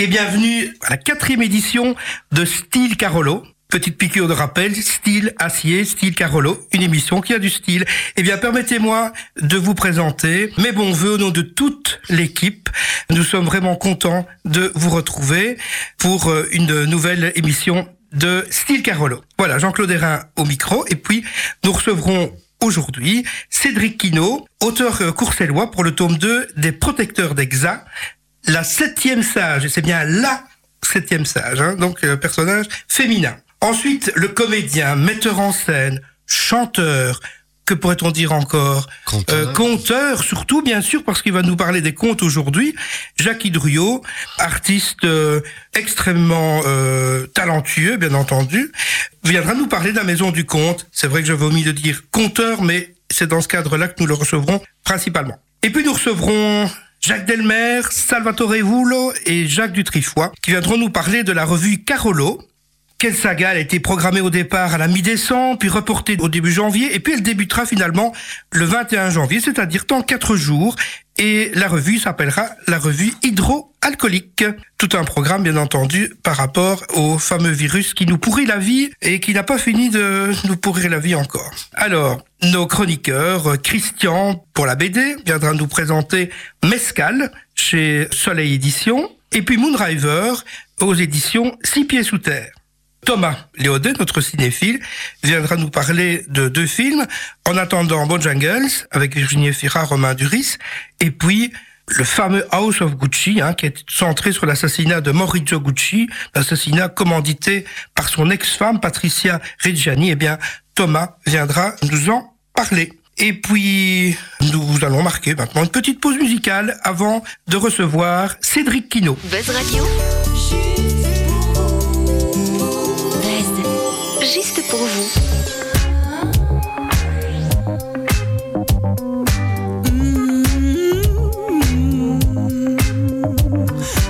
et bienvenue à la quatrième édition de Style Carolo. Petite piqûre de rappel, style acier, style Carolo, une émission qui a du style. Eh bien, permettez-moi de vous présenter mes bons voeux au nom de toute l'équipe. Nous sommes vraiment contents de vous retrouver pour euh, une nouvelle émission de Style Carolo. Voilà, Jean-Claude Hérin au micro. Et puis, nous recevrons aujourd'hui Cédric Quinault, auteur euh, coursellois pour le tome 2 des Protecteurs d'Exa, la septième sage, et c'est bien la septième sage, hein, donc euh, personnage féminin. Ensuite, le comédien, metteur en scène, chanteur, que pourrait-on dire encore Conteur. Euh, Conteur, surtout bien sûr, parce qu'il va nous parler des contes aujourd'hui. Jacques Hidruyot, artiste euh, extrêmement euh, talentueux, bien entendu, viendra nous parler de la Maison du Conte. C'est vrai que j'avais omis de dire conteur, mais c'est dans ce cadre-là que nous le recevrons principalement. Et puis nous recevrons Jacques Delmer, Salvatore Vullo et Jacques Dutrifoy, qui viendront nous parler de la revue Carolo, quelle saga a été programmée au départ à la mi-décembre, puis reportée au début janvier, et puis elle débutera finalement le 21 janvier, c'est-à-dire dans quatre jours. Et la revue s'appellera la revue hydroalcoolique. Tout un programme, bien entendu, par rapport au fameux virus qui nous pourrit la vie et qui n'a pas fini de nous pourrir la vie encore. Alors, nos chroniqueurs, Christian, pour la BD, viendra nous présenter Mescal chez Soleil Édition, et puis Moonriver aux éditions Six Pieds Sous Terre. Thomas Léodet, notre cinéphile, viendra nous parler de deux films. En attendant Bojangles, avec Virginie Fira, Romain Duris, et puis le fameux House of Gucci, hein, qui est centré sur l'assassinat de Maurizio Gucci, l'assassinat commandité par son ex-femme Patricia Reggiani. Eh bien, Thomas viendra nous en parler. Et puis, nous allons marquer maintenant une petite pause musicale avant de recevoir Cédric Quinault. Buzz Radio. Juste pour vous.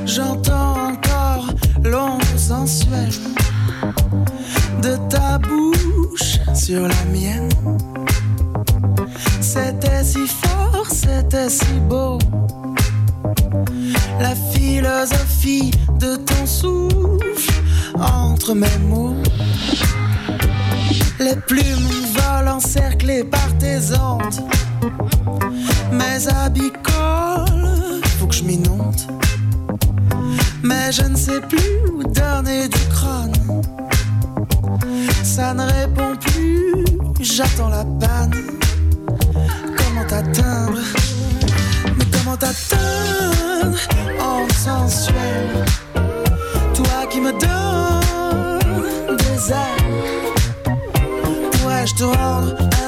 J'entends encore l'ombre sensuelle de ta bouche sur la mienne. C'était si fort, c'était si beau. La philosophie de ton souffle entre mes mots. Les plumes volent encerclées par tes ondes. Mes habits collent, faut que je m'inonde. Mais je ne sais plus où donner du crâne. Ça ne répond plus, j'attends la panne. Comment t'atteindre? Mais comment t'atteindre? En sensuel Toi qui me donnes des ailes. Te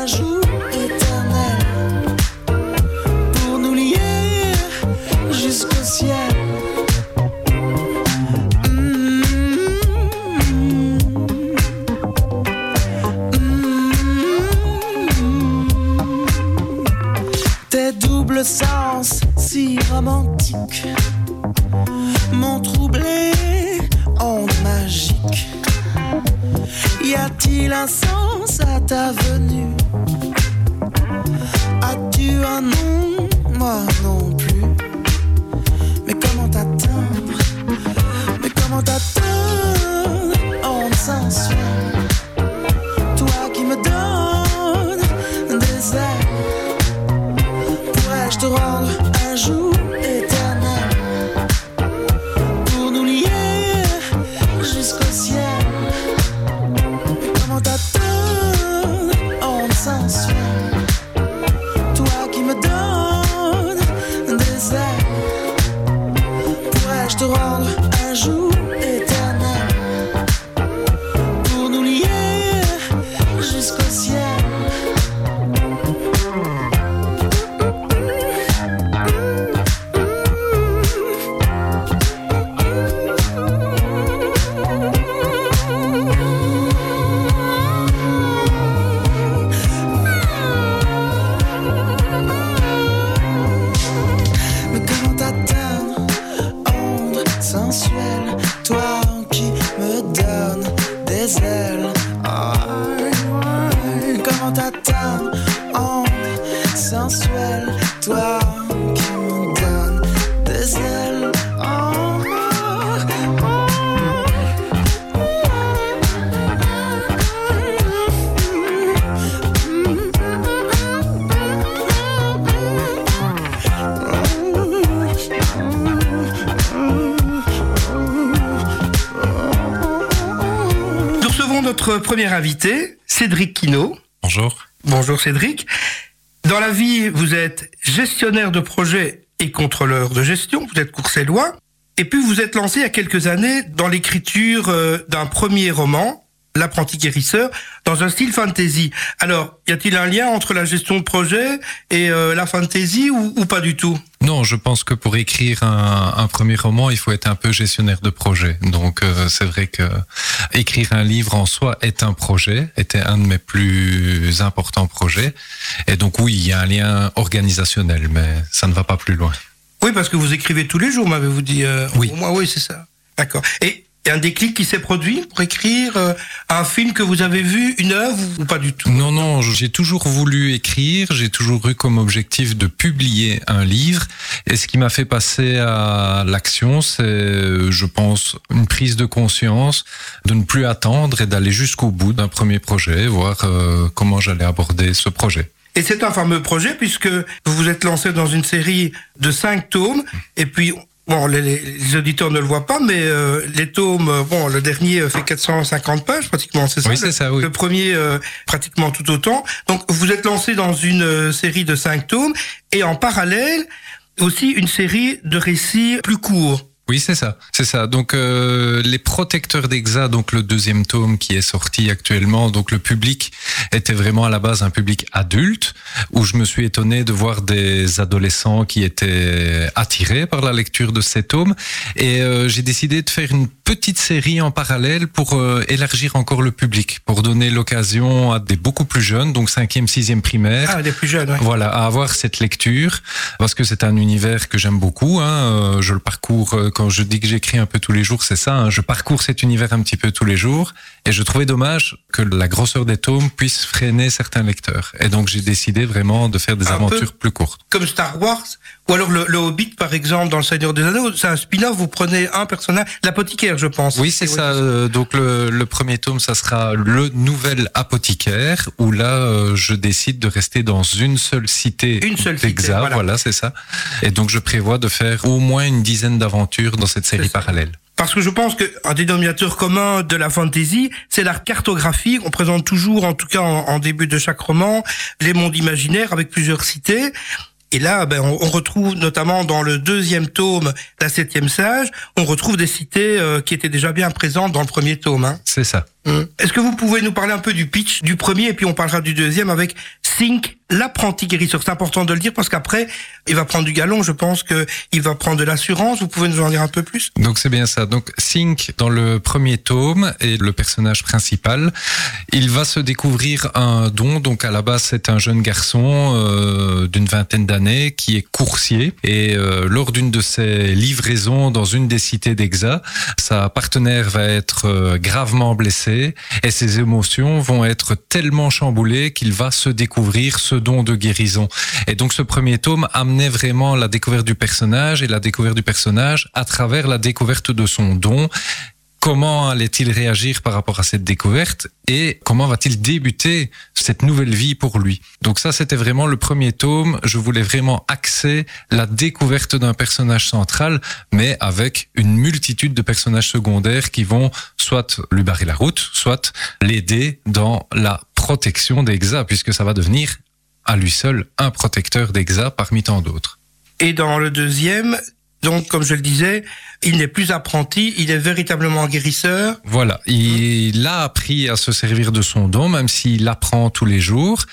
Comment t'atteindre Onde sensuelle Notre premier invité, Cédric Quinault. Bonjour. Bonjour Cédric. Dans la vie, vous êtes gestionnaire de projet et contrôleur de gestion, vous êtes coursellois, et puis vous êtes lancé il y a quelques années dans l'écriture euh, d'un premier roman, L'apprenti guérisseur, dans un style fantasy. Alors, y a-t-il un lien entre la gestion de projet et euh, la fantasy ou, ou, pas du tout? Non, je pense que pour écrire un, un, premier roman, il faut être un peu gestionnaire de projet. Donc, euh, c'est vrai que écrire un livre en soi est un projet, était un de mes plus importants projets. Et donc, oui, il y a un lien organisationnel, mais ça ne va pas plus loin. Oui, parce que vous écrivez tous les jours, m'avez-vous dit. Euh, oui. Oui, c'est ça. D'accord. Et et un déclic qui s'est produit pour écrire euh, un film que vous avez vu, une œuvre ou pas du tout? Non, non, j'ai toujours voulu écrire, j'ai toujours eu comme objectif de publier un livre. Et ce qui m'a fait passer à l'action, c'est, je pense, une prise de conscience de ne plus attendre et d'aller jusqu'au bout d'un premier projet, voir euh, comment j'allais aborder ce projet. Et c'est un fameux projet puisque vous vous êtes lancé dans une série de cinq tomes et puis Bon, les, les, auditeurs ne le voient pas, mais euh, les tomes, bon, le dernier fait 450 pages pratiquement, c'est ça Oui, c'est ça, oui. Le premier, euh, pratiquement tout autant. Donc, vous êtes lancé dans une euh, série de cinq tomes et en parallèle aussi une série de récits plus courts. Oui, c'est ça, c'est ça. Donc euh, les protecteurs d'Exa, donc le deuxième tome qui est sorti actuellement, donc le public était vraiment à la base un public adulte, où je me suis étonné de voir des adolescents qui étaient attirés par la lecture de ces tomes, et euh, j'ai décidé de faire une petite série en parallèle pour euh, élargir encore le public, pour donner l'occasion à des beaucoup plus jeunes, donc cinquième, sixième primaire, ah, des plus jeunes, ouais. voilà, à avoir cette lecture, parce que c'est un univers que j'aime beaucoup. Hein, je le parcours quand je dis que j'écris un peu tous les jours, c'est ça. Hein, je parcours cet univers un petit peu tous les jours, et je trouvais dommage que la grosseur des tomes puisse freiner certains lecteurs. Et donc j'ai décidé vraiment de faire des Un aventures plus courtes. Comme Star Wars, ou alors le, le, Hobbit par exemple dans le Seigneur des Anneaux, c'est un spin-off. Vous prenez un personnage, l'apothicaire, je pense. Oui, c'est ça. Euh, donc le, le, premier tome, ça sera le nouvel apothicaire, où là euh, je décide de rester dans une seule cité. Une seule cité. Voilà, voilà c'est ça. Et donc je prévois de faire au moins une dizaine d'aventures dans cette série parallèle. Parce que je pense qu'un dénominateur commun de la fantasy, c'est la cartographie. On présente toujours, en tout cas en, en, début de chaque roman, les mondes imaginaires avec plusieurs cités. Et là, ben, on, on, retrouve notamment dans le deuxième tome, la septième sage, on retrouve des cités euh, qui étaient déjà bien présentes dans le premier tome. Hein. C'est ça. Hum. Est-ce que vous pouvez nous parler un peu du pitch du premier et puis on parlera du deuxième avec Sync, l'apprenti guérisseur. C'est important de le dire parce qu'après, il va prendre du galon. Je pense que il va prendre de l'assurance. Vous pouvez nous en dire un peu plus? Donc c'est bien ça. Donc Sync dans le premier tome est le personnage principal. Il va se découvrir un don. Donc à la base c'est un jeune garçon euh, d'une vingtaine d'années qui est coursier et euh, lors d'une de ses livraisons dans une des cités d'Exa, sa partenaire va être euh, gravement blessée et ses émotions vont être tellement chamboulées qu'il va se découvrir ce don de guérison. Et donc ce premier tome amenait vraiment la découverte du personnage et la découverte du personnage à travers la découverte de son don comment allait-il réagir par rapport à cette découverte et comment va-t-il débuter cette nouvelle vie pour lui? Donc ça, c'était vraiment le premier tome. Je voulais vraiment axer la découverte d'un personnage central, mais avec une multitude de personnages secondaires qui vont soit lui barrer la route, soit l'aider dans la protection d'Exa, puisque ça va devenir à lui seul un protecteur d'Exa parmi tant d'autres. Et dans le deuxième, donc, comme je le disais, il n'est plus apprenti, il est véritablement guérisseur. Voilà, il a appris à se servir de son don, même s'il apprend tous les jours.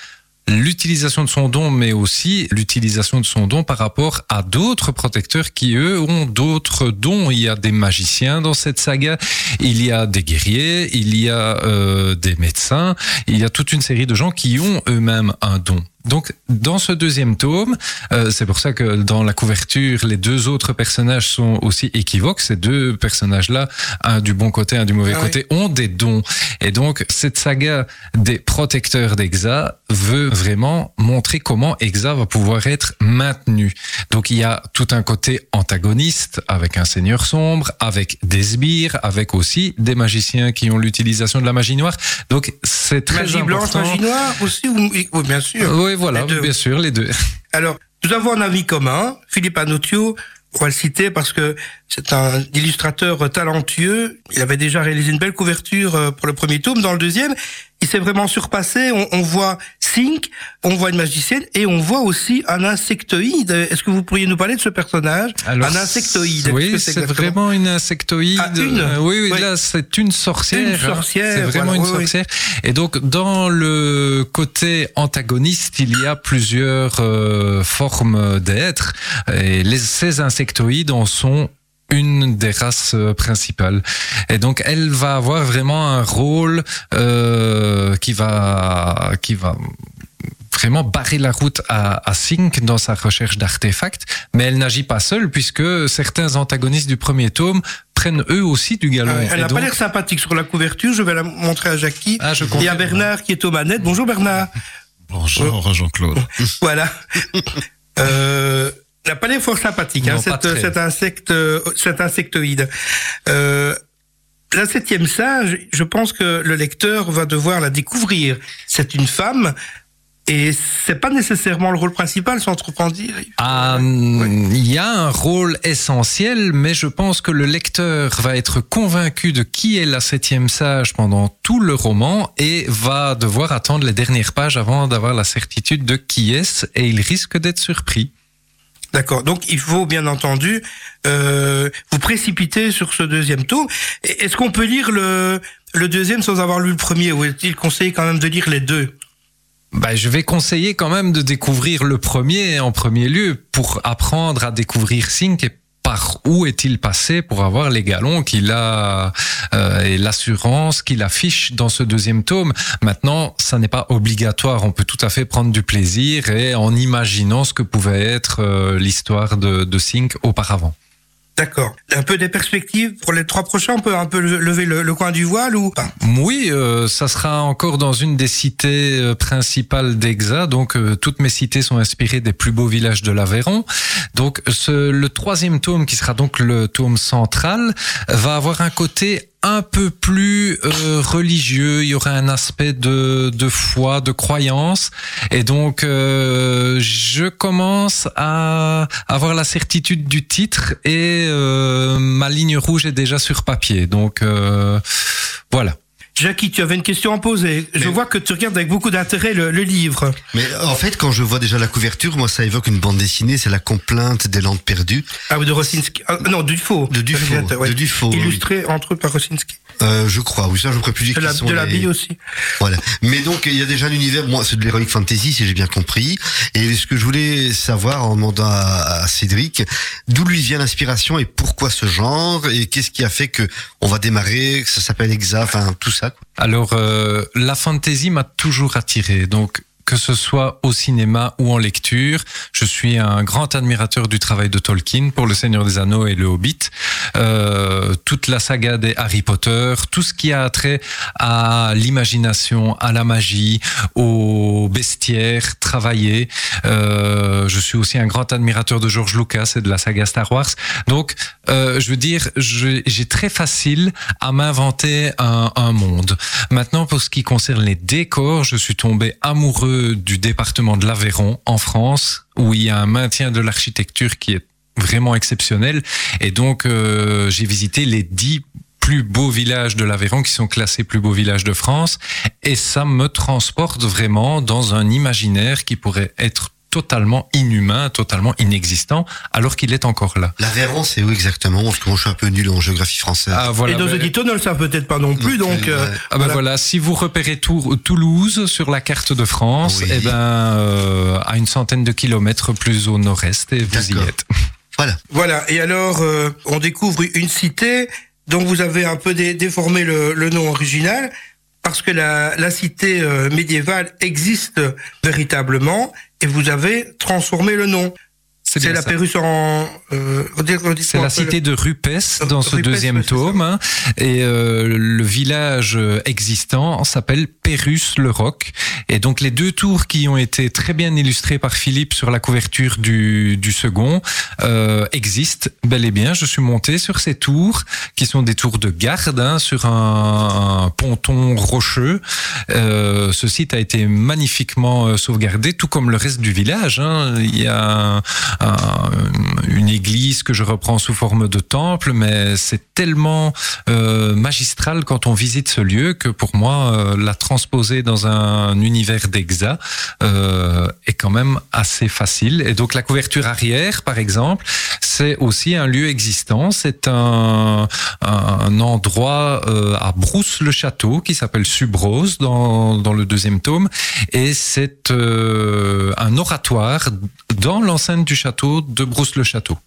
L'utilisation de son don, mais aussi l'utilisation de son don par rapport à d'autres protecteurs qui, eux, ont d'autres dons. Il y a des magiciens dans cette saga, il y a des guerriers, il y a euh, des médecins, il y a toute une série de gens qui ont eux-mêmes un don. Donc, dans ce deuxième tome, euh, c'est pour ça que dans la couverture, les deux autres personnages sont aussi équivoques. Ces deux personnages-là, un du bon côté, un du mauvais Ah côté, ont des dons. Et donc, cette saga des protecteurs d'Exa veut vraiment montrer comment Exa va pouvoir être maintenu. Donc, il y a tout un côté antagoniste avec un seigneur sombre, avec des sbires, avec aussi des magiciens qui ont l'utilisation de la magie noire. Donc, c'est très Magie blanche, important. magie noire aussi, ou- oui, bien sûr. Oui, voilà, Les deux. bien sûr, les deux. Alors, nous avons un ami commun, Philippe Anotio. On va le citer parce que c'est un illustrateur talentueux. Il avait déjà réalisé une belle couverture euh, pour le premier tome. Dans le deuxième, il s'est vraiment surpassé. On, on voit Sink, on voit une magicienne et on voit aussi un insectoïde. Est-ce que vous pourriez nous parler de ce personnage Alors, Un insectoïde. Oui, c'est vraiment une insectoïde. Ah, une? Euh, oui, oui, Oui. là, c'est une sorcière. Une hein. sorcière, C'est vraiment voilà, une oui. sorcière. Et donc, dans le côté antagoniste, il y a plusieurs euh, formes d'êtres. Et les, ces insectoïdes en sont une des races euh, principales. Et donc, elle va avoir vraiment un rôle euh, qui va, qui va vraiment barrer la route à, à Sync dans sa recherche d'artefacts, mais elle n'agit pas seule puisque certains antagonistes du premier tome prennent eux aussi du galon. Euh, Elle n'a donc- pas l'air sympathique sur la couverture. Je vais la montrer à Jackie Ah, je et à. Bernard qui est aux manettes. Bonjour Bernard. Bonjour Jean-Claude. Voilà. euh, n'a pas l'air fort sympathique, hein, Non, cet, insecte, cet insectoïde. Euh, la septième sage, je pense que le lecteur va devoir la découvrir. C'est une femme. Et c'est pas nécessairement le rôle principal, sans trop en dire. Ah, Il y a un rôle essentiel, mais je pense que le lecteur va être convaincu de qui est la septième sage pendant tout le roman et va devoir attendre les dernières pages avant d'avoir la certitude de qui est-ce et il risque d'être surpris. D'accord. Donc il faut bien entendu euh, vous précipiter sur ce deuxième tome. Est-ce qu'on peut lire le, le deuxième sans avoir lu le premier Ou est-il conseillé quand même de lire les deux? Bah, je vais conseiller quand même de découvrir le premier en premier lieu pour apprendre à découvrir Sync et par où est-il passé pour avoir les galons qu'il a euh, et l'assurance qu'il affiche dans ce deuxième tome? Maintenant, ça n'est pas obligatoire. On peut tout à fait prendre du plaisir et en imaginant ce que pouvait être euh, l'histoire de, de Sync auparavant. D'accord. Un peu des perspectives pour les trois prochains, on peut un peu lever le, coin du voile ou pas? Oui, euh, ça sera encore dans une des cités euh, principales d'Exa. Donc, euh, toutes mes cités sont inspirées des plus beaux villages de l'Aveyron. Donc, le troisième tome, qui sera donc le tome central, va avoir un côté un peu plus euh, religieux. Il y aura un aspect de, de foi, de croyance. Et donc, euh, je commence à avoir la certitude du titre et euh, ma ligne rouge est déjà sur papier. Donc, euh, voilà. Jackie, tu avais une question à poser. Je vois que tu regardes avec beaucoup d'intérêt le, le livre. Mais en fait, quand je vois déjà la couverture, moi, ça évoque une bande dessinée, c'est la complainte des Landes perdues Ah oui, de Rosinski. Ah, non, Dufault. de Dufault. Ouais. De Dufault. Illustré entre autres par Rosinski. Euh, je crois. Oui, ça, je ne pourrais plus dire De la, de la les- bille aussi. Voilà. Mais donc, il y a déjà un univers, moi, c'est de l'heroic fantasy, si j'ai bien compris. Et ce que je voulais savoir en demandant à, à Cédric, d'où lui vient l'inspiration et pourquoi ce genre et qu'est-ce qui a fait que on va démarrer, que ça s'appelle Exa, enfin, tout ça. quoi. Alors, euh, la fantasy m'a toujours attiré. Donc, que ce soit au cinéma ou en lecture, je suis un grand admirateur du travail de Tolkien pour Le Seigneur des Anneaux et Le Hobbit. Euh, toute la saga des Harry Potter, tout ce qui a trait à l'imagination, à la magie, au bestiaire travaillé. Euh, je suis aussi un grand admirateur de George Lucas et de la saga Star Wars. Donc, euh, je veux dire, j'ai très facile à m'inventer un, un monde. Maintenant, pour ce qui concerne les décors, je suis tombé amoureux du département de l'Aveyron en France, où il y a un maintien de l'architecture qui est vraiment exceptionnel. Et donc, euh, j'ai visité les dix plus beaux villages de l'Aveyron qui sont classés plus beaux villages de France. Et ça me transporte vraiment dans un imaginaire qui pourrait être totalement inhumain, totalement inexistant, alors qu'il est encore là. L'Aveyron, c'est où exactement? Parce que moi, je suis un peu nul en géographie française. Ah, voilà, Et nos auditeurs ne le savent peut-être pas non plus, Non donc. plus, euh, ouais. Ah ben voilà. si vous repérez Tou- Toulouse sur la carte de France, Oui. eh ben euh, à une centaine de kilomètres plus au nord-est et vous y êtes. Voilà. Voilà, et alors euh, on découvre une cité dont vous avez un peu dé- déformé le, le nom original, parce que la, la cité euh, médiévale existe véritablement, et vous avez transformé le nom. C'est la ça. Pérus en... Euh, C'est la le- cité de Rupes dans ce Rupes, deuxième tome. hein. Et euh, le village euh, existant s'appelle Pérus-le-Roc. Et donc les deux tours qui ont été très bien illustrées par Philippe sur la couverture du, du second euh, existent bel et bien. Je suis monté sur ces tours qui sont des tours de garde hein, sur un, un ponton rocheux. Euh, ce site a été magnifiquement euh, sauvegardé, tout comme le reste du village. hein. Il y a un, une église que je reprends sous forme de temple, mais c'est tellement euh, magistral quand on visite ce lieu que pour moi, euh, la transposer dans un univers d'exa euh, est quand même assez facile. Et donc la couverture arrière, par exemple, c'est aussi un lieu existant. C'est un, endroit à Brousse-le-Château qui s'appelle Subrose dans, dans le deuxième tome. Et c'est un oratoire dans l'enceinte du château de Brousse-le-Château.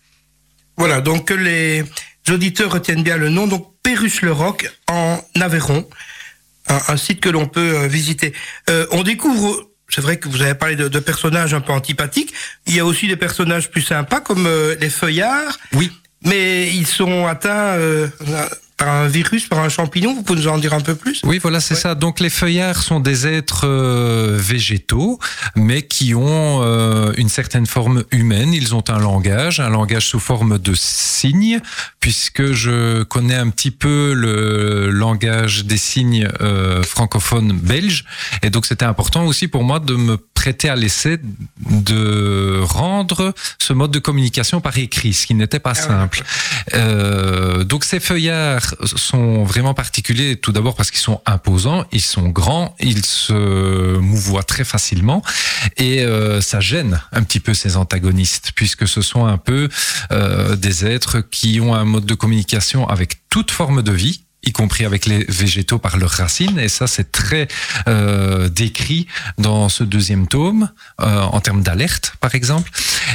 Voilà, donc que les auditeurs retiennent bien le nom. Donc Pérus-le-Roc en Aveyron, un, un site que l'on peut euh, visiter. Euh, on découvre c'est vrai que vous avez parlé de, de, personnages un peu antipathiques. Il y a aussi des personnages plus sympas comme euh, les feuillards. Oui. Mais ils sont atteints euh, par un virus, par un champignon. Vous pouvez nous en dire un peu plus? Oui, voilà, c'est Ouais. ça. Donc les feuillards sont des êtres euh, végétaux, mais qui ont euh, une certaine forme humaine. Ils ont un langage, un langage sous forme de signes, puisque je connais un petit peu le langage des signes euh, francophones belges. Et donc c'était important aussi pour moi de me prêter à l'essai de rendre ce mode de communication par écrit, ce qui n'était pas Ah ouais. simple. Donc ces feuillards sont vraiment particuliers, tout d'abord parce qu'ils sont imposants, ils sont grands, ils se mouvoient très facilement et euh, ça gêne un petit peu ces antagonistes puisque ce sont un peu euh, des êtres qui ont un mode de communication avec toute forme de vie y compris avec les végétaux par leurs racines, et ça c'est très euh, décrit dans ce deuxième tome, euh, en termes d'alerte par exemple.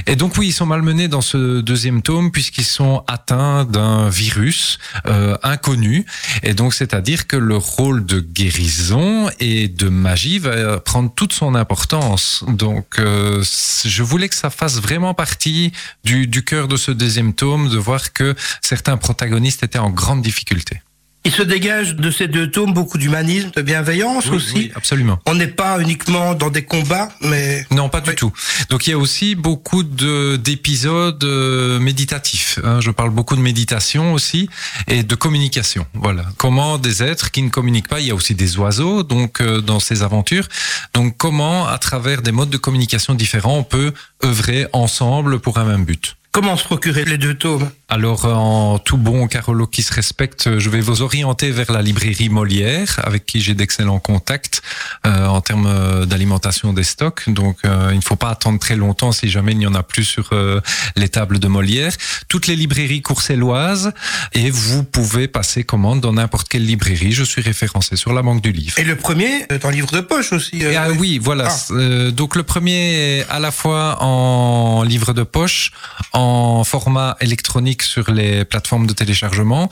Et donc oui, ils sont malmenés dans ce deuxième tome puisqu'ils sont atteints d'un virus euh, inconnu, et donc c'est-à-dire que le rôle de guérison et de magie va prendre toute son importance. Donc euh, je voulais que ça fasse vraiment partie du, du cœur de ce deuxième tome, de voir que certains protagonistes étaient en grande difficulté. Il se dégage de ces deux tomes beaucoup d'humanisme, de bienveillance aussi. Oui, absolument. On n'est pas uniquement dans des combats, mais Non, pas du Oui. tout. Donc il y a aussi beaucoup de d'épisodes euh, méditatifs. hein. Je parle beaucoup de méditation aussi et de communication. Voilà. Comment des êtres qui ne communiquent pas, il y a aussi des oiseaux donc euh, dans ces aventures. Donc comment à travers des modes de communication différents on peut œuvrer ensemble pour un même but. Comment se procurer les deux tomes Alors, en tout bon Carolo qui se respecte, je vais vous orienter vers la librairie Molière, avec qui j'ai d'excellents contacts euh, en termes euh, d'alimentation des stocks. Donc, euh, il ne faut pas attendre très longtemps si jamais il n'y en a plus sur euh, les tables de Molière. Toutes les librairies courcelloises, et vous pouvez passer commande dans n'importe quelle librairie. Je suis référencé sur la banque du livre. Et le premier est en livre de poche aussi. ah oui, voilà. Ah. Donc le premier est à la fois en livre de poche, en format électronique sur les plateformes de téléchargement,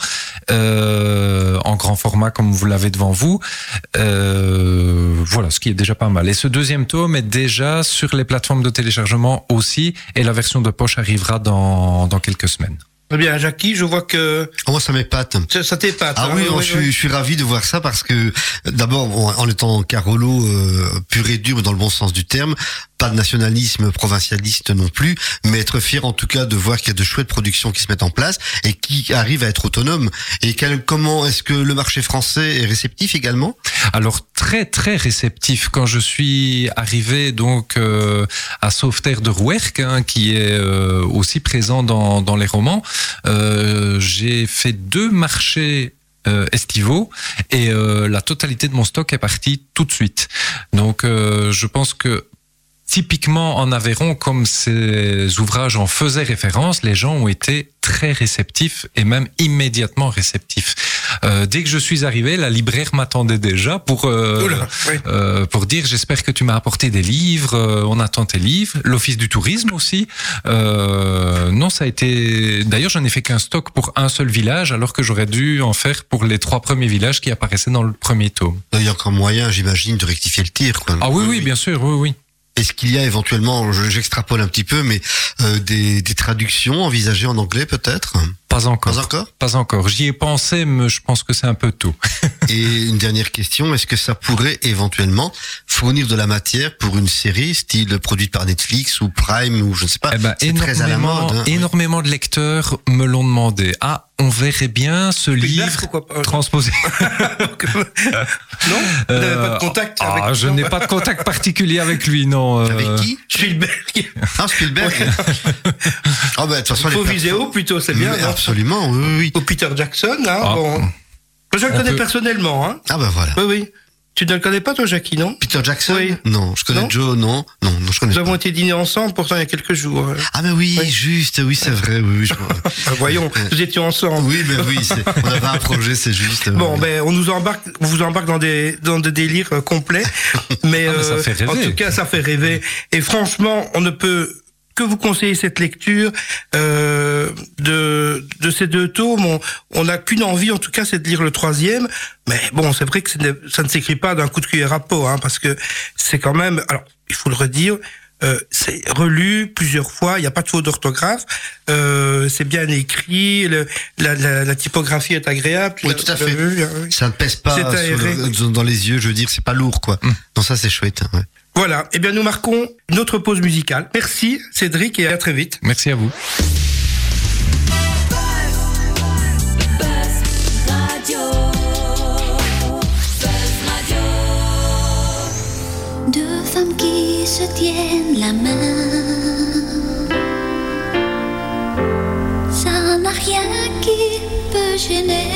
euh, en grand format comme vous l'avez devant vous. Euh, voilà, ce qui est déjà pas mal. Et ce deuxième tome est déjà sur les plateformes de téléchargement aussi, et la version de poche arrivera dans, dans quelques semaines. Très bien, Jackie, je vois que Oh, moi, ça m'épate. ça, ça t'épate. Ah hein, oui, je, suis, je suis ravi de voir ça parce que euh, d'abord, bon, en étant Carolo euh, pur et dur mais dans le bon sens du terme, pas de nationalisme provincialiste non plus, mais être fier en tout cas de voir qu'il y a de chouettes productions qui se mettent en place et qui arrivent à être autonomes. Et quel- comment est-ce que le marché français est réceptif également? Alors très très réceptif quand je suis arrivé donc euh, à Sauveterre de Rouergue hein, qui est euh, aussi présent dans, dans les romans. Euh, j'ai fait deux marchés euh, estivaux et euh, la totalité de mon stock est partie tout de suite. Donc euh, je pense que typiquement en Aveyron, comme ces ouvrages en faisaient référence, les gens ont été très réceptifs et même immédiatement réceptifs. Euh, dès que je suis arrivé, la libraire m'attendait déjà pour euh, Oula, oui. euh, pour dire j'espère que tu m'as apporté des livres, euh, on attend tes livres. L'office du tourisme aussi. Euh, non, ça a été. D'ailleurs, j'en ai fait qu'un stock pour un seul village, alors que j'aurais dû en faire pour les trois premiers villages qui apparaissaient dans le premier tome. Il y a encore moyen, j'imagine, de rectifier le tir. Quoi. Ah oui, oui, bien sûr, oui, oui. Est-ce qu'il y a éventuellement, je- j'extrapole un petit peu, mais euh, des, des traductions envisagées en anglais peut-être? Pas encore. Pas encore? Pas encore. J'y ai pensé, mais je pense que c'est un peu tôt. Et une dernière question, est-ce que ça pourrait éventuellement fournir de la matière pour une série style produite par Netflix ou Prime ou je ne sais pas? Eh ben, C'est très à la énormément, mode. hein. énormément de lecteurs me l'ont demandé. Ah, on verrait bien ce livre pas transposé. non Vous n'avez pas de contact Ah, avec je n'ai pas de contact particulier avec lui, non. euh, Avec qui? Spielberg. Ah, Spielberg Ah bah de toute façon, Faut les viser haut plutôt, c'est bien. Absolument, oui, oui. Ou Peter Jackson, hein, Ah. bon. Moi, je le On connais peut- personnellement, hein. Ah bah voilà. Oui, oui. Tu ne le connais pas, toi, Jackie, non? Peter Jackson? Oui. Non, je connais Non? Joe, non. Non, non, je connais Nous pas. avons été dîner ensemble, pourtant, il y a quelques jours. Ah mais oui, Oui. juste, oui, c'est vrai, oui, oui. je voyons, nous étions ensemble. oui, mais oui, c'est- on avait un projet, c'est juste. Bon, oui. ben, on nous embarque, on vous embarque dans des, dans des délires euh, complets. Mais, Ah, mais ça euh, fait rêver. en tout cas, ça fait rêver. Et franchement, on ne peut que vous conseiller cette lecture euh, de, de ces deux tomes? On- n'a qu'une envie, en tout cas, c'est de lire le troisième. Mais bon, c'est vrai que ça ne s'écrit pas d'un coup de cuillère à peau, hein, parce que c'est quand même. Alors, il faut le redire. euh, c'est relu plusieurs fois, il n'y a pas de faute d'orthographe, euh, c'est bien écrit, le, la, la, la typographie est agréable. Oui, tout à fait. vu, hein, oui. Ça ne pèse pas le- dans les yeux, je veux dire, c'est pas lourd, quoi. Non, ça c'est chouette. ouais. Voilà, eh bien nous marquons une autre pause musicale. Merci Cédric et à très vite. Merci à vous. Deux femmes qui se tiennent la main. Ça n'a rien qui peut gêner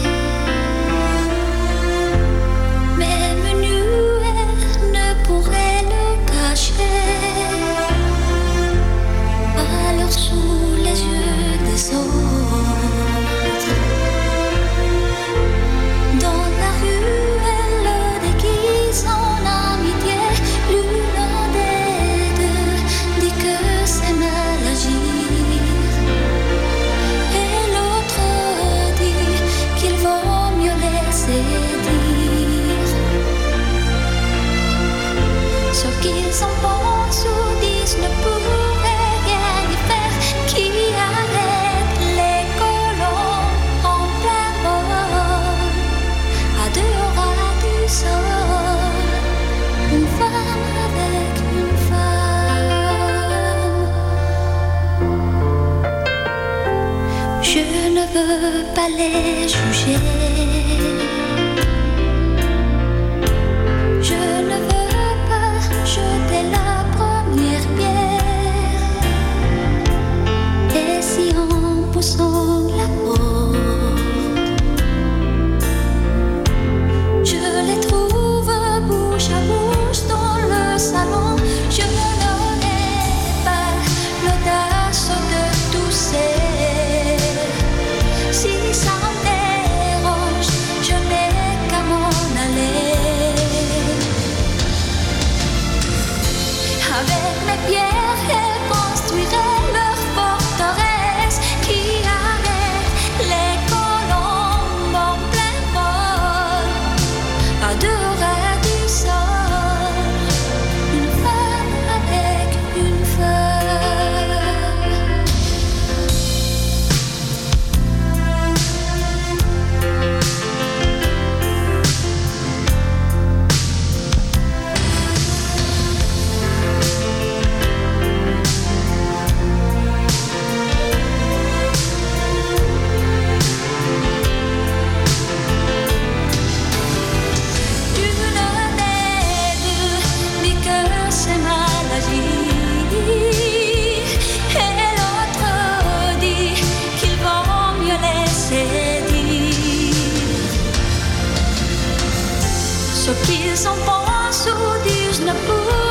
Alors sous les yeux des autres, Je ne veux pas les juger. Je ne veux pas jeter la première pierre. Et si en poussant la porte, Ce qu'ils en pensent ou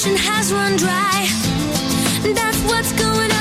Has run dry. That's what's going on.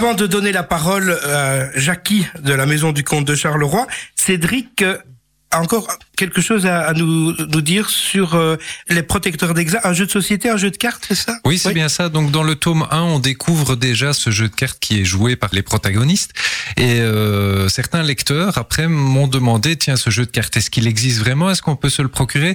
Avant de donner la parole à Jackie de la maison du comte de Charleroi, Cédric euh, a encore quelque chose à, à nous, nous dire sur euh, les protecteurs d'examen. Un jeu de société, un jeu de cartes, c'est ça? Oui, c'est bien ça. Donc dans le tome 1, on découvre déjà ce jeu de cartes qui est joué par les protagonistes. Et euh, certains lecteurs, après, m'ont demandé, tiens, ce jeu de cartes, est-ce qu'il existe vraiment? Est-ce qu'on peut se le procurer?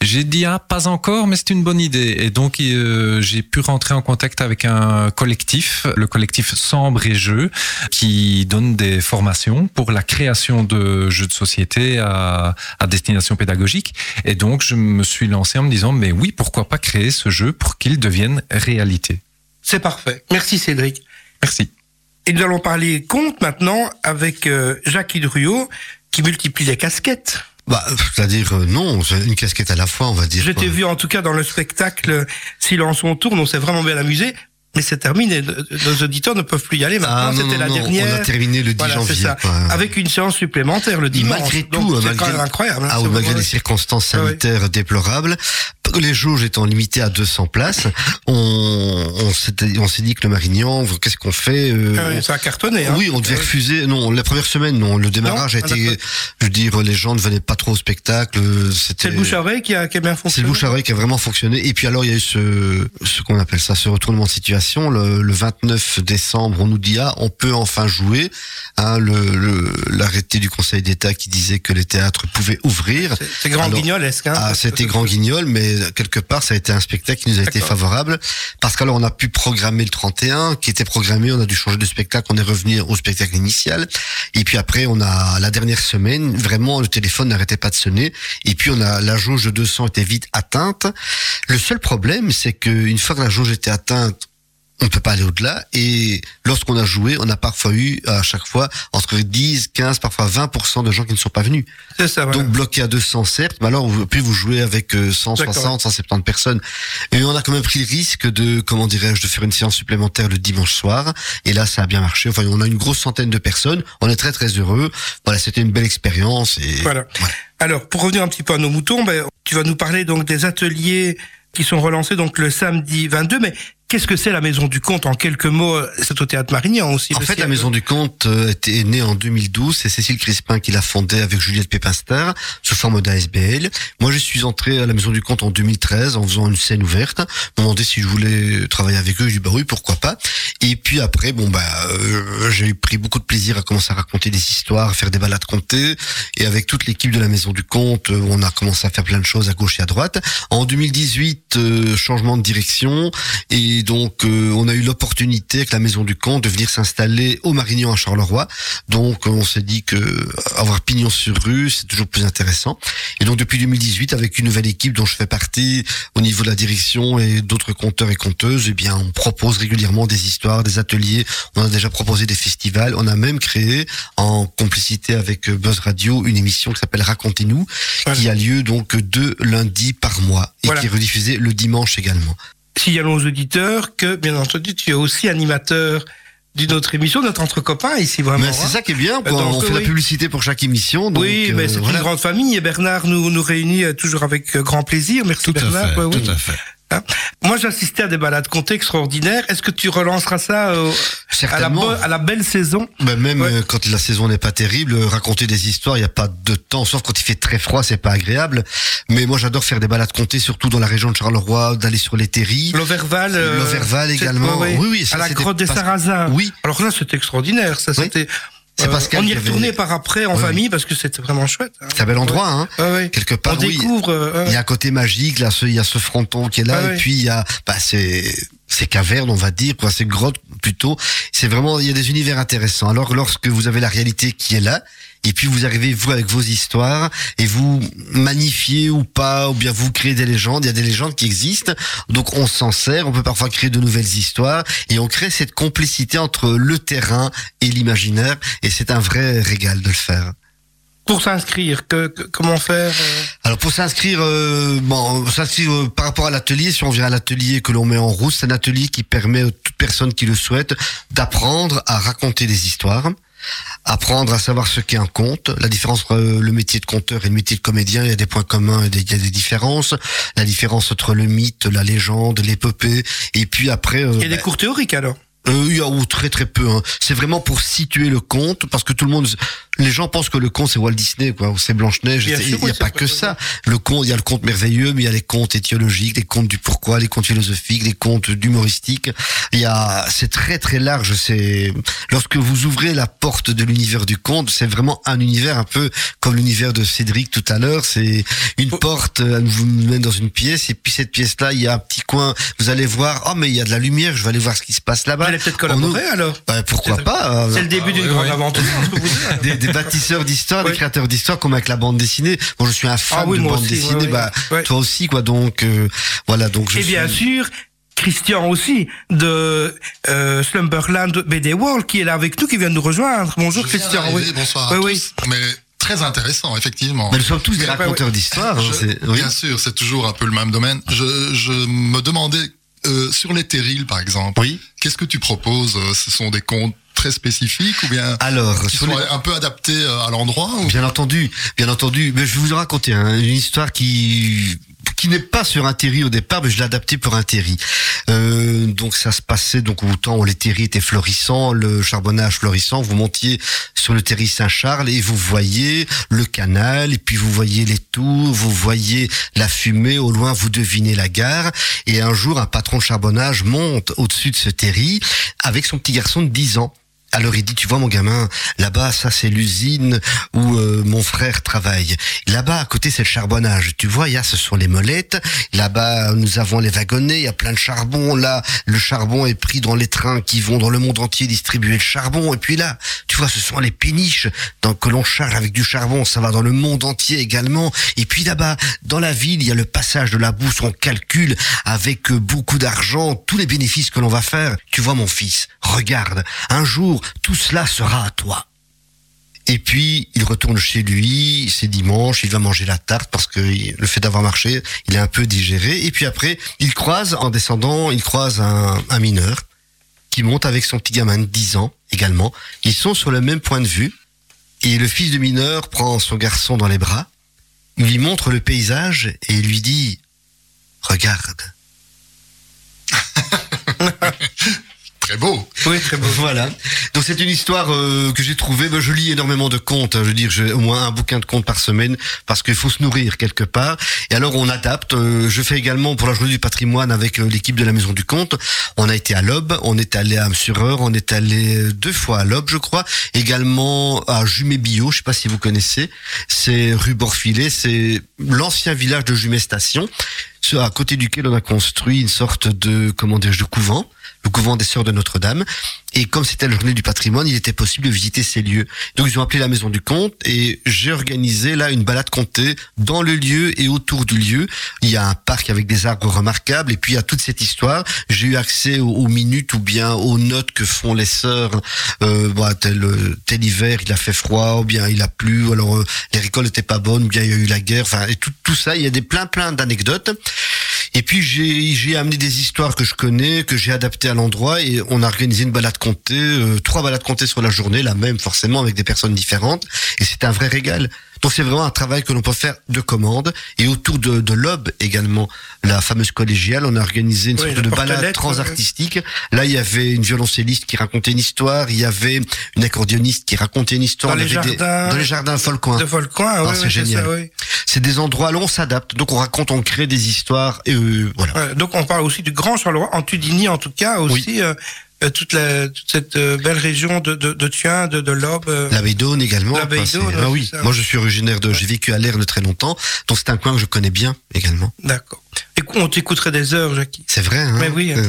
J'ai dit, ah, pas encore, mais c'est une bonne idée. Et donc, euh, j'ai pu rentrer en contact avec un collectif, le collectif Sambre et Jeux, qui donne des formations pour la création de jeux de société à, à destination pédagogique. Et donc, je me suis lancé en me disant, mais oui, pourquoi pas créer ce jeu pour qu'il devienne réalité? C'est parfait. Merci Cédric. Merci. Et nous allons parler compte maintenant avec euh, Jacques Hidruot qui multiplie les casquettes. Bah, c'est-à-dire, euh, non, une casquette à la fois, on va dire. Je t'ai vu en tout cas dans le spectacle Silence on tourne, on s'est vraiment bien amusé. Mais c'est terminé, nos auditeurs ne peuvent plus y aller maintenant, Ah, c'était la non, dernière. On a terminé le 10 Voilà, c'est janvier. ça. Avec une séance supplémentaire le dimanche. Malgré Donc, tout, c'est malgré, quand même incroyable. hein, ah, malgré les circonstances oui. sanitaires déplorables, les jauges étant limitées à 200 places, on, on s'est dit que le Marignan, qu'est-ce qu'on fait euh, oui, ça a cartonné. Hein. oui, on devait Ouais. refuser. Non, la première semaine, non. Le démarrage Non a été, je veux dire, les gens ne venaient pas trop au spectacle. C'était. C'est le bouche à oreille qui a, qui a bien C'est fonctionné. le bouche à oreille qui a vraiment fonctionné. Et puis alors, il y a eu ce, ce qu'on appelle ça, ce retournement de situation. Le, le 29 décembre, on nous dit, ah, on peut enfin jouer. Hein, le, l'arrêté du Conseil d'État qui disait que les théâtres pouvaient ouvrir. C'est- C'est grand guignolesque. Hein, Ah, c'était grand guignol, mais quelque part, ça a été un spectacle qui nous a été favorable. Parce qu'alors, on a pu programmer le 31, qui était programmé, on a dû changer de spectacle, on est revenu au spectacle initial. Et puis après, on a, la dernière semaine, vraiment, le téléphone n'arrêtait pas de sonner. Et puis, on a, la jauge de 200 était vite atteinte. Le seul problème, c'est qu'une fois que la jauge était atteinte, on ne peut pas aller au-delà. Et lorsqu'on a joué, on a parfois eu, à chaque fois, entre 10, 15, parfois 20% de gens qui ne sont pas venus. C'est ça, voilà. Donc bloqué à 200 certes, mais alors vous- puis vous jouez avec euh, 160, 170 personnes. Et on a quand même pris le risque de, comment dirais-je, de faire une séance supplémentaire le dimanche soir. Et là, ça a bien marché. Enfin, on a une grosse centaine de personnes. On est très très heureux. Voilà, c'était une belle expérience. Et Voilà. Alors, pour revenir un petit peu à nos moutons, ben, tu vas nous parler donc des ateliers qui sont relancés donc le samedi 22. Mais qu'est-ce que c'est la Maison du Comte En quelques mots, euh, c'est au Théâtre Marignan aussi. En fait, la. Maison du Comte euh, était née en 2012. C'est Cécile Crispin qui l'a fondée avec Juliette Pépin-Star sous forme d'ASBL. Moi, je suis entré à la Maison du Comte en 2013 en faisant une scène ouverte. On m'a demandé si je voulais travailler avec eux. Je dis bah oui, pourquoi pas. Et puis après, bon bah, euh, j'ai pris beaucoup de plaisir à commencer à raconter des histoires, à faire des balades comptées. Et avec toute l'équipe de la Maison du Comte, euh, on a commencé à faire plein de choses à gauche et à droite. En 2018, euh, changement de direction. Et donc, euh, on a eu l'opportunité avec la Maison du Comte de venir s'installer au Marignan à Charleroi. Donc, euh, on s'est dit que euh, avoir pignon sur rue, c'est toujours plus intéressant. Et donc, depuis 2018, avec une nouvelle équipe dont je fais partie au niveau de la direction et d'autres conteurs et conteuses, eh bien, on propose régulièrement des histoires, des ateliers. On a déjà proposé des festivals. On a même créé, en complicité avec euh, Buzz Radio, une émission qui s'appelle Racontez-nous, Voilà. qui a lieu donc deux lundis par mois et Voilà. qui est rediffusée le dimanche également. Signalons aux auditeurs que, bien entendu, tu es aussi animateur d'une autre émission, notre entre copains ici vraiment. Mais c'est hein. ça qui est bien, quoi. Donc, on fait oui. la publicité pour chaque émission. Donc, oui, mais euh, c'est voilà. une grande famille et Bernard nous, nous réunit euh, toujours avec euh, grand plaisir. Merci Tout à Bernard. fait, Ouais, oui. tout à fait. Hein. Moi, j'assistais à des balades comptées extraordinaires. Est-ce que tu relanceras ça euh, à, la à belle saison? Bah, même Ouais. euh, quand la saison n'est pas terrible, euh, raconter des histoires, il n'y a pas de temps, sauf quand il fait très froid, c'est pas agréable. Mais moi, j'adore faire des balades comptées, surtout dans la région de Charleroi, d'aller sur les terris. L'Overval. euh, L'Overval également. ouais. Oui, oui, ça, à la grotte des Sarrasins. Oui. Alors là, c'était extraordinaire. Ça, Oui. c'était. C'est euh, Pascal on y est retourné par après en Oui, famille parce que c'était vraiment chouette. hein. C'est un bel endroit, hein. Ouais, ouais. Quelque part, On oui. découvre. euh, Il y a un côté magique, là, ce- il y a ce fronton qui est là, Ah et puis il y a, bah, c'est, ces cavernes, on va dire, quoi, ces grottes plutôt. C'est vraiment, il y a des univers intéressants. Alors, lorsque vous avez la réalité qui est là, et puis vous arrivez, vous, avec vos histoires, et vous magnifiez ou pas, ou bien vous créez des légendes, il y a des légendes qui existent, donc on s'en sert, on peut parfois créer de nouvelles histoires, et on crée cette complicité entre le terrain et l'imaginaire, et c'est un vrai régal de le faire. Pour s'inscrire, que, que- comment faire euh, Alors pour s'inscrire, euh, bon, s'inscrire euh, par rapport à l'atelier, si on vient à l'atelier que l'on met en route, c'est un atelier qui permet à toute personne qui le souhaite d'apprendre à raconter des histoires, apprendre à savoir ce qu'est un conte, la différence entre euh, le métier de conteur et le métier de comédien, il y a des points communs il y a des différences, la différence entre le mythe, la légende, l'épopée, et puis après... euh, Il y a des bah, cours théoriques alors? euh, il y a ou très très peu. Hein. C'est vraiment pour situer le conte, parce que tout le monde, les gens pensent que le conte c'est Walt Disney, quoi, ou c'est Blanche Neige. Il n'y a pas que ça. Le conte, il y a le conte merveilleux, mais il y a les contes étiologiques, les contes du pourquoi, les contes philosophiques, les contes humoristiques. Il y a, c'est très très large. C'est lorsque vous ouvrez la porte de l'univers du conte, c'est vraiment un univers un peu comme l'univers de Cédric tout à l'heure. C'est une porte, euh, elle vous mène dans une pièce, et puis cette pièce-là, il y a un petit coin. Vous allez voir, oh mais il y a de la lumière, je vais aller voir ce qui se passe là-bas. Vous allez peut-être alors. bah, pourquoi pas euh, C'est le début d'une oui, grande aventure. des, bâtisseurs d'histoire, des créateurs d'histoire, comme avec la bande dessinée. Bon, je suis un fan Ah oui, de bande aussi, dessinée, ouais, bah ouais. Toi aussi, quoi. Donc euh, voilà, donc je Et bien sûr, Christian aussi, de euh, Slumberland BD World, qui est là avec nous, qui vient de nous rejoindre. Bonjour Christian. oui. Bonsoir Oui, à oui. tous. Mais très intéressant, effectivement. Mais nous sommes tous des Ouais, ouais, raconteurs d'histoire. hein, Je- c'est- oui. Bien sûr, c'est toujours un peu le même domaine. Je, je me demandais, euh, sur les terrils, par exemple, Oui. qu'est-ce que tu proposes? Ce sont des contes très spécifiques ou bien Alors, qui sur sont les- un peu adaptés euh, à l'endroit ou... Bien entendu, bien entendu. Mais je vais vous raconter hein, une histoire qui qui n'est pas sur un terri au départ, mais je l'ai adapté pour un terri. Euh, donc ça se passait donc au temps où les terris étaient florissants, le charbonnage florissant. Vous montiez sur le terri Saint-Charles et vous voyez le canal, et puis vous voyez les tours, vous voyez la fumée au loin, vous devinez la gare. Et un jour, un patron de charbonnage monte au-dessus de ce terri avec son petit garçon de 10 ans. Alors il dit, tu vois mon gamin, là-bas, ça c'est l'usine où euh, mon frère travaille. Là-bas, à côté, c'est le charbonnage. Tu vois, il y a, ce sont les molettes. Là-bas, nous avons les wagonnets, il y a plein de charbon. Là, le charbon est pris dans les trains qui vont dans le monde entier distribuer le charbon. Et puis là, tu vois, ce sont les péniches dans, que l'on charge avec du charbon. Ça va dans le monde entier également. Et puis là-bas, dans la ville, il y a le passage de la bourse. On calcule avec euh, beaucoup d'argent tous les bénéfices que l'on va faire. Tu vois, mon fils, regarde, un jour, tout cela sera à toi. Et puis, il retourne chez lui, c'est dimanche, il va manger la tarte parce que le fait d'avoir marché, il est un peu digéré. Et puis après, il croise, en descendant, il croise un, mineur qui monte avec son petit gamin de 10 ans également. Ils sont sur le même point de vue. Et le fils du mineur prend son garçon dans les bras, lui montre le paysage et lui dit, regarde. Très beau. Oui, très beau. Voilà. Donc c'est une histoire euh, que j'ai trouvée. Ben, je lis énormément de contes. hein. Je veux dire, j'ai au moins un bouquin de contes par semaine parce qu'il faut se nourrir quelque part. Et alors on adapte. Euh, je fais également pour la journée du patrimoine avec euh, l'équipe de la Maison du Conte. On a été à l'Aube, on est allé à Sureur, on est allé euh, deux fois à l'Aube, je crois. Également à Jumet Bio. Je sais pas si vous connaissez. C'est rue Borfilet. C'est l'ancien village de Jumet Station, à côté duquel on a construit une sorte de comment dire de couvent le couvent des Sœurs de Notre-Dame. Et comme c'était la journée du patrimoine, il était possible de visiter ces lieux. Donc ils ont appelé la maison du comte et j'ai organisé là une balade comptée dans le lieu et autour du lieu. Il y a un parc avec des arbres remarquables et puis a toute cette histoire. J'ai eu accès aux, minutes ou bien aux notes que font les sœurs. Euh, bon, tel, tel hiver, il a fait froid ou bien il a plu. Alors euh, les récoltes n'étaient pas bonnes ou bien il y a eu la guerre. Enfin, et tout, tout ça, il y a des plein plein d'anecdotes. Et puis j'ai j'ai amené des histoires que je connais, que j'ai adaptées à l'endroit et on a organisé une balade comptée, euh, trois balades comptées sur la journée, la même forcément avec des personnes différentes. Et c'est un vrai régal. Donc c'est vraiment un travail que l'on peut faire de commande. Et autour de, de l'Aube également, la fameuse collégiale, on a organisé une Oui, sorte de balade transartistique. Là, il y avait une violoncelliste qui racontait une histoire, il y avait une accordéoniste qui racontait une histoire. Dans les avait des- jardins- dans les jardins Folcoin. De Volcoin, Ah, oui, c'est oui, génial. C'est des endroits là où on s'adapte. Donc on raconte, on crée des histoires et euh, voilà. Ouais, donc on parle aussi du Grand Charleroi, en Tudigny en tout cas, aussi euh, euh, toute, la, toute cette euh, belle région de, de, de Thuin, de, de l'Aube. euh, La également. La Enfin, d'Aune, ah oui. Moi, je suis originaire de. J'ai vécu à Lerne très longtemps, donc c'est un coin que je connais bien également. D'accord. Écoute, on t'écouterait des heures, Jackie. C'est vrai. Hein Mais oui, Euh,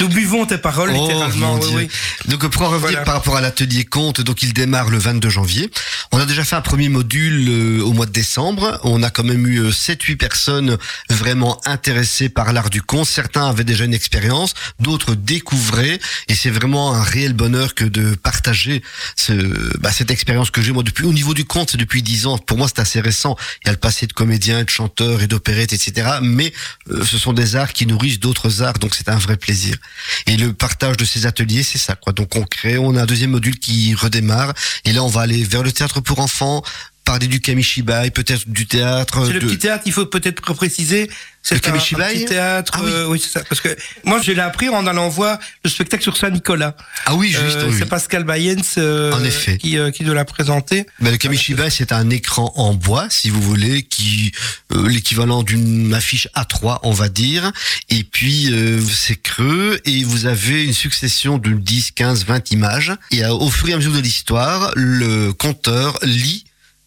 Nous buvons tes paroles, Oh, littéralement. mon oui, Dieu. oui. Donc pour en revenir Voilà. par rapport à l'atelier compte, donc il démarre le 22 janvier. On a déjà fait un premier module euh, au mois de décembre. On a quand même eu 7-8 personnes vraiment intéressées par l'art du conte. Certains avaient déjà une expérience, d'autres découvraient. Et c'est vraiment un réel bonheur que de partager ce, bah, cette expérience que j'ai moi depuis au niveau du conte, c'est depuis 10 ans. Pour moi, c'est assez récent. Il y a le passé de comédien, de chanteur et d'opérette, etc. Mais euh, ce sont des arts qui nourrissent d'autres arts, donc c'est un vrai plaisir. Et le partage de ces ateliers, c'est ça, quoi. Donc on crée, on a un deuxième module qui redémarre, et là on va aller vers le théâtre pour enfants, parler du kamishibai, peut-être du théâtre. C'est le petit théâtre, il faut peut-être préciser. C'est Le un, un Kamishibai petit théâtre. Ah oui. euh, oui, c'est ça. Parce que moi, je l'ai appris en allant voir le spectacle sur Saint-Nicolas. Ah oui, juste. Euh, oui. C'est Pascal Bayens euh, En effet. qui, qui nous l'a présenté. Ben, le kamishibai, c'est un écran en bois, si vous voulez, qui l'équivalent d'une affiche A3, on va dire. Et puis c'est creux et vous avez une succession de 10, 15, 20 images. Et au fur et à mesure de l'histoire, le compteur lit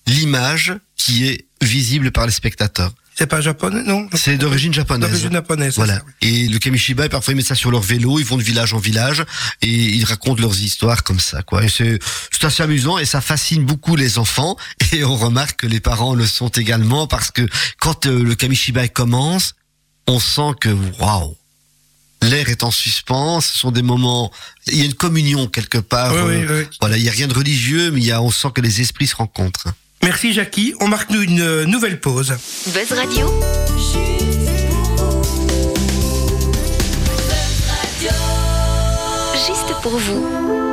l'image qui est visible par les spectateurs. C'est pas japonais, non? C'est d'origine japonaise. D'origine japonaise. Voilà. ça, oui. Et le kamishibai, parfois ils mettent ça sur leur vélo, ils vont de village en village et ils racontent leurs histoires comme ça, quoi. Et c'est, assez amusant et ça fascine beaucoup les enfants et on remarque que les parents le sont également parce que quand euh, le kamishibai commence, on sent que waouh. L'air est en suspens, ce sont des moments, il y a une communion quelque part. Oui, oui, euh, oui. Voilà, il y a rien de religieux, mais il y a, on sent que les esprits se rencontrent. Merci Jackie. On marque nous une euh, nouvelle pause. Buzz Radio, juste pour vous. traverses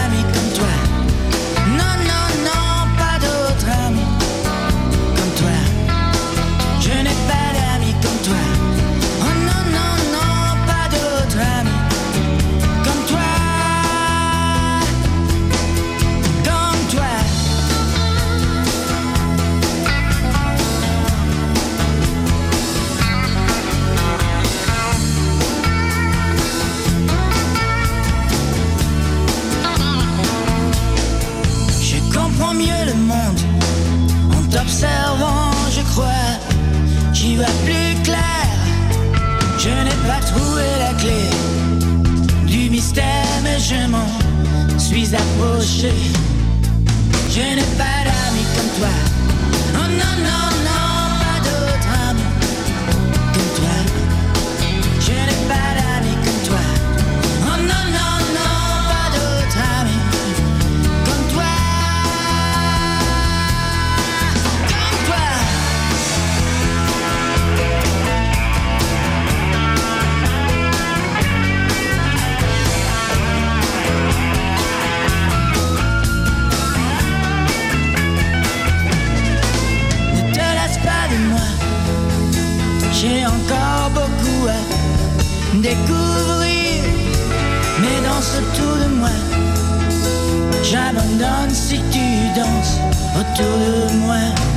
J'ai encore beaucoup à découvrir. Mais danse autour de moi. J'abandonne si tu danses autour de moi.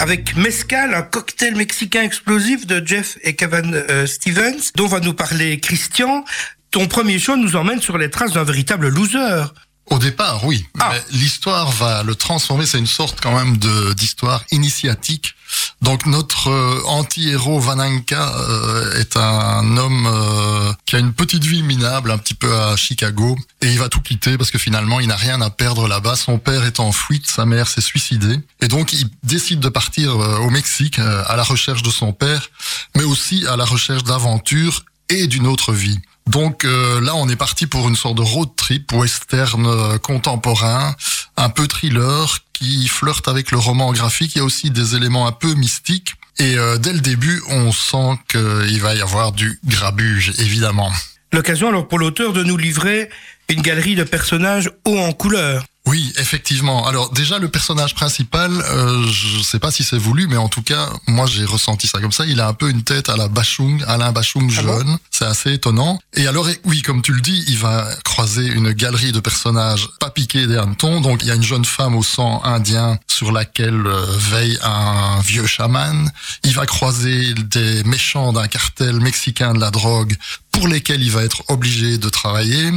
Avec Mescal, un cocktail mexicain explosif de Jeff et Kevin euh, Stevens, dont va nous parler Christian. Ton premier show nous emmène sur les traces d'un véritable loser. Au départ, oui. Ah. Mais l'histoire va le transformer. C'est une sorte quand même de d'histoire initiatique. Donc notre euh, anti-héros Vananka euh, est un homme euh, qui a une petite vie minable, un petit peu à Chicago, et il va tout quitter parce que finalement il n'a rien à perdre là-bas. Son père est en fuite, sa mère s'est suicidée, et donc il décide de partir euh, au Mexique euh, à la recherche de son père, mais aussi à la recherche d'aventure et d'une autre vie. Donc euh, là, on est parti pour une sorte de road trip western euh, contemporain, un peu thriller, qui flirte avec le roman graphique. Il y a aussi des éléments un peu mystiques. Et euh, dès le début, on sent qu'il va y avoir du grabuge, évidemment. L'occasion alors pour l'auteur de nous livrer une galerie de personnages hauts en couleur. Oui, effectivement. Alors déjà, le personnage principal, euh, je sais pas si c'est voulu, mais en tout cas, moi j'ai ressenti ça comme ça. Il a un peu une tête à la Bachung, Alain Bachung Ah bon jeune. c'est assez étonnant. Et alors, oui, comme tu le dis, il va croiser une galerie de personnages pas piqués des hannetons. Donc il y a une jeune femme au sang indien sur laquelle euh, veille un vieux chaman. Il va croiser des méchants d'un cartel mexicain de la drogue pour lesquels il va être obligé de travailler.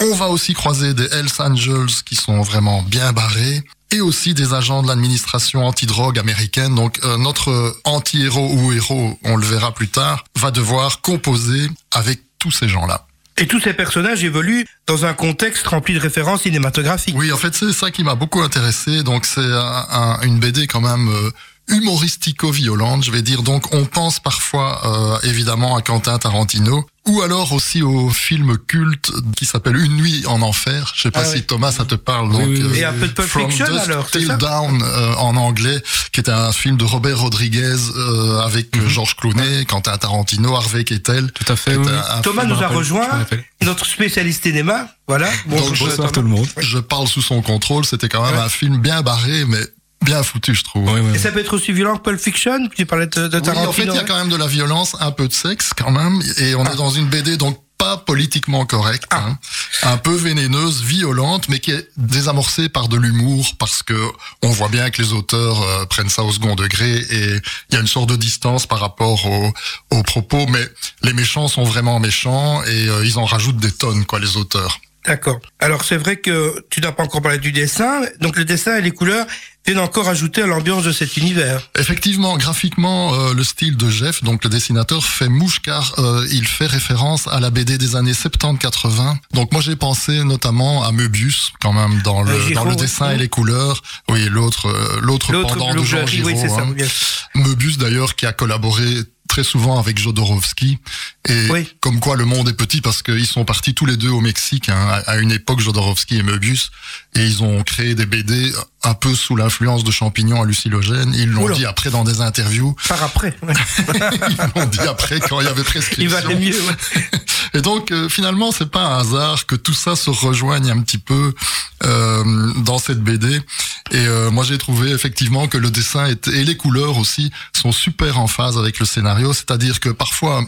On va aussi croiser des Hells Angels qui sont vraiment bien barrés et aussi des agents de l'administration antidrogue américaine. Donc euh, notre anti-héros ou héros, on le verra plus tard, va devoir composer avec tous ces gens-là. Et tous ces personnages évoluent dans un contexte rempli de références cinématographiques. Oui, en fait, c'est ça qui m'a beaucoup intéressé. Donc c'est un- un- une BD quand même euh, humoristico-violente, je vais dire. Donc on pense parfois euh, évidemment à Quentin Tarantino. Ou alors aussi au film culte qui s'appelle Une nuit en enfer. Je sais pas Ah si oui. Thomas ça te parle. Donc, oui, oui. Et un peu de Pulp From Fiction, alors, Till ça Down euh, en anglais, qui était un film de Robert Rodriguez euh, avec euh, Georges Clooney, Quentin Tarantino, Harvey Keitel. Tout à fait, qui oui. était un- un Thomas nous a rejoint, notre spécialiste cinéma. Voilà. Bonjour, Donc, Bonsoir tout le monde. Je parle sous son contrôle. C'était quand même Ouais. un film bien barré, mais bien foutu, je trouve. Oui, oui. Et ça peut être aussi violent que Pulp Fiction. Tu parlais de, de Oui, Tarantino. en fait, il y a quand même de la violence, un peu de sexe quand même, et on Ah. est dans une BD donc pas politiquement correcte, hein, un peu vénéneuse, violente, mais qui est désamorcée par de l'humour, parce que on voit bien que les auteurs euh, prennent ça au second degré, et il y a une sorte de distance par rapport aux, aux propos, mais les méchants sont vraiment méchants, et euh, ils en rajoutent des tonnes, quoi, les auteurs. D'accord. Alors c'est vrai que tu n'as pas encore parlé du dessin. Donc le dessin et les couleurs viennent encore ajouter à l'ambiance de cet univers. Effectivement, graphiquement, euh, le style de Jeff, donc le dessinateur, fait mouche car euh, il fait référence à la BD des années 70-80. Donc moi j'ai pensé notamment à Möbius quand même dans le Euh, dans le oui. dessin et les couleurs. Oui, l'autre euh, l'autre pendant de Jean Giraud. oui c'est ça. hein. sûr. Möbius d'ailleurs qui a collaboré très souvent avec Jodorowsky et Oui. comme quoi le monde est petit parce qu'ils sont partis tous les deux au Mexique hein, à une époque Jodorowsky et Möbius et ils ont créé des BD un peu sous l'influence de champignons hallucinogènes ils l'ont dit après dans des interviews Par après. ouais. ils l'ont dit après quand il y avait Il prescription va aller mieux. ouais. et donc euh, finalement c'est pas un hasard que tout ça se rejoigne un petit peu euh, dans cette BD et euh, moi j'ai trouvé effectivement que le dessin est, et les couleurs aussi sont super en phase avec le scénario c'est-à-dire que parfois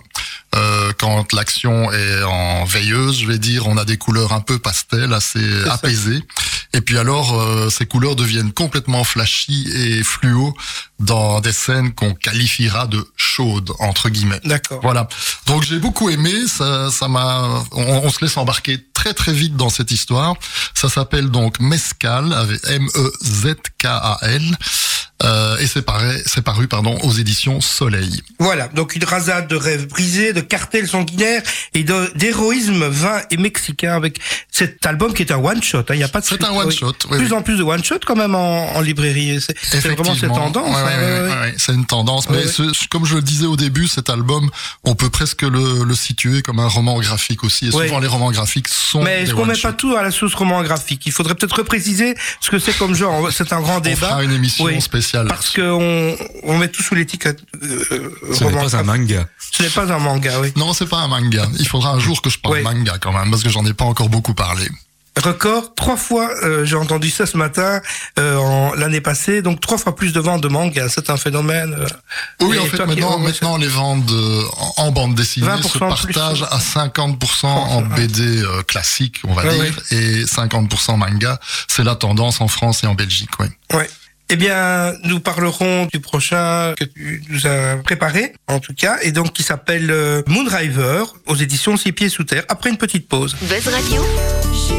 euh, quand l'action est en veilleuse je vais dire on a des couleurs un peu pastel assez apaisées et puis alors euh, ces couleurs deviennent complètement flashy et fluo dans des scènes qu'on qualifiera de chaudes entre guillemets D'accord. voilà. Donc j'ai beaucoup aimé. Ça, ça m'a. On, on se laisse embarquer très très vite dans cette histoire. Ça s'appelle donc Mescal avec M E Z K A L. Euh, et c'est paru, c'est paru pardon aux éditions Soleil. Voilà, donc une rasade de rêves brisés, de cartels sanguinaires et d'héroïsme vain et mexicain avec cet album qui est un one-shot. hein. Il n'y a pas de C'est un one Oui. plus oui. en plus de one-shot quand même en, en librairie. C'est vraiment cette tendance. Ouais, hein, ouais, ouais. C'est une tendance. Mais ce- comme je le disais au début, cet album, on peut presque le, le situer comme un roman graphique aussi. Et souvent les romans graphiques sont. Mais est-ce qu'on met pas tout à la sauce roman graphique? Il faudrait peut-être repréciser ce que c'est comme genre. C'est un grand On débat. fera une émission Oui. Parce qu'on on met tout sous l'étiquette. euh, Ce n'est pas un manga. Ce n'est pas un manga, oui. Non, c'est pas un manga. Il faudra un jour que je parle Ouais. manga quand même, parce que j'en ai pas encore beaucoup parlé. Record, trois fois, euh, j'ai entendu ça ce matin, euh, en l'année passée, donc trois fois plus de ventes de manga. C'est un phénomène. euh, Oui, en fait, maintenant, maintenant les ventes en, en bande dessinée 20% se plus. partagent à 50% en BD classique, on va Ouais, dire, et 50% manga. C'est la tendance en France et en Belgique, ouais. Ouais. Eh bien, nous parlerons du prochain que tu nous as préparé, en tout cas, et donc qui s'appelle euh, Moonriver, aux éditions Six Pieds Sous Terre, après une petite pause. Buzz Radio. Buzz.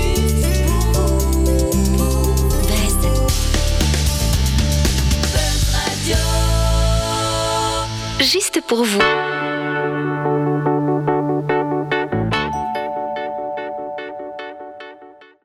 Juste pour vous.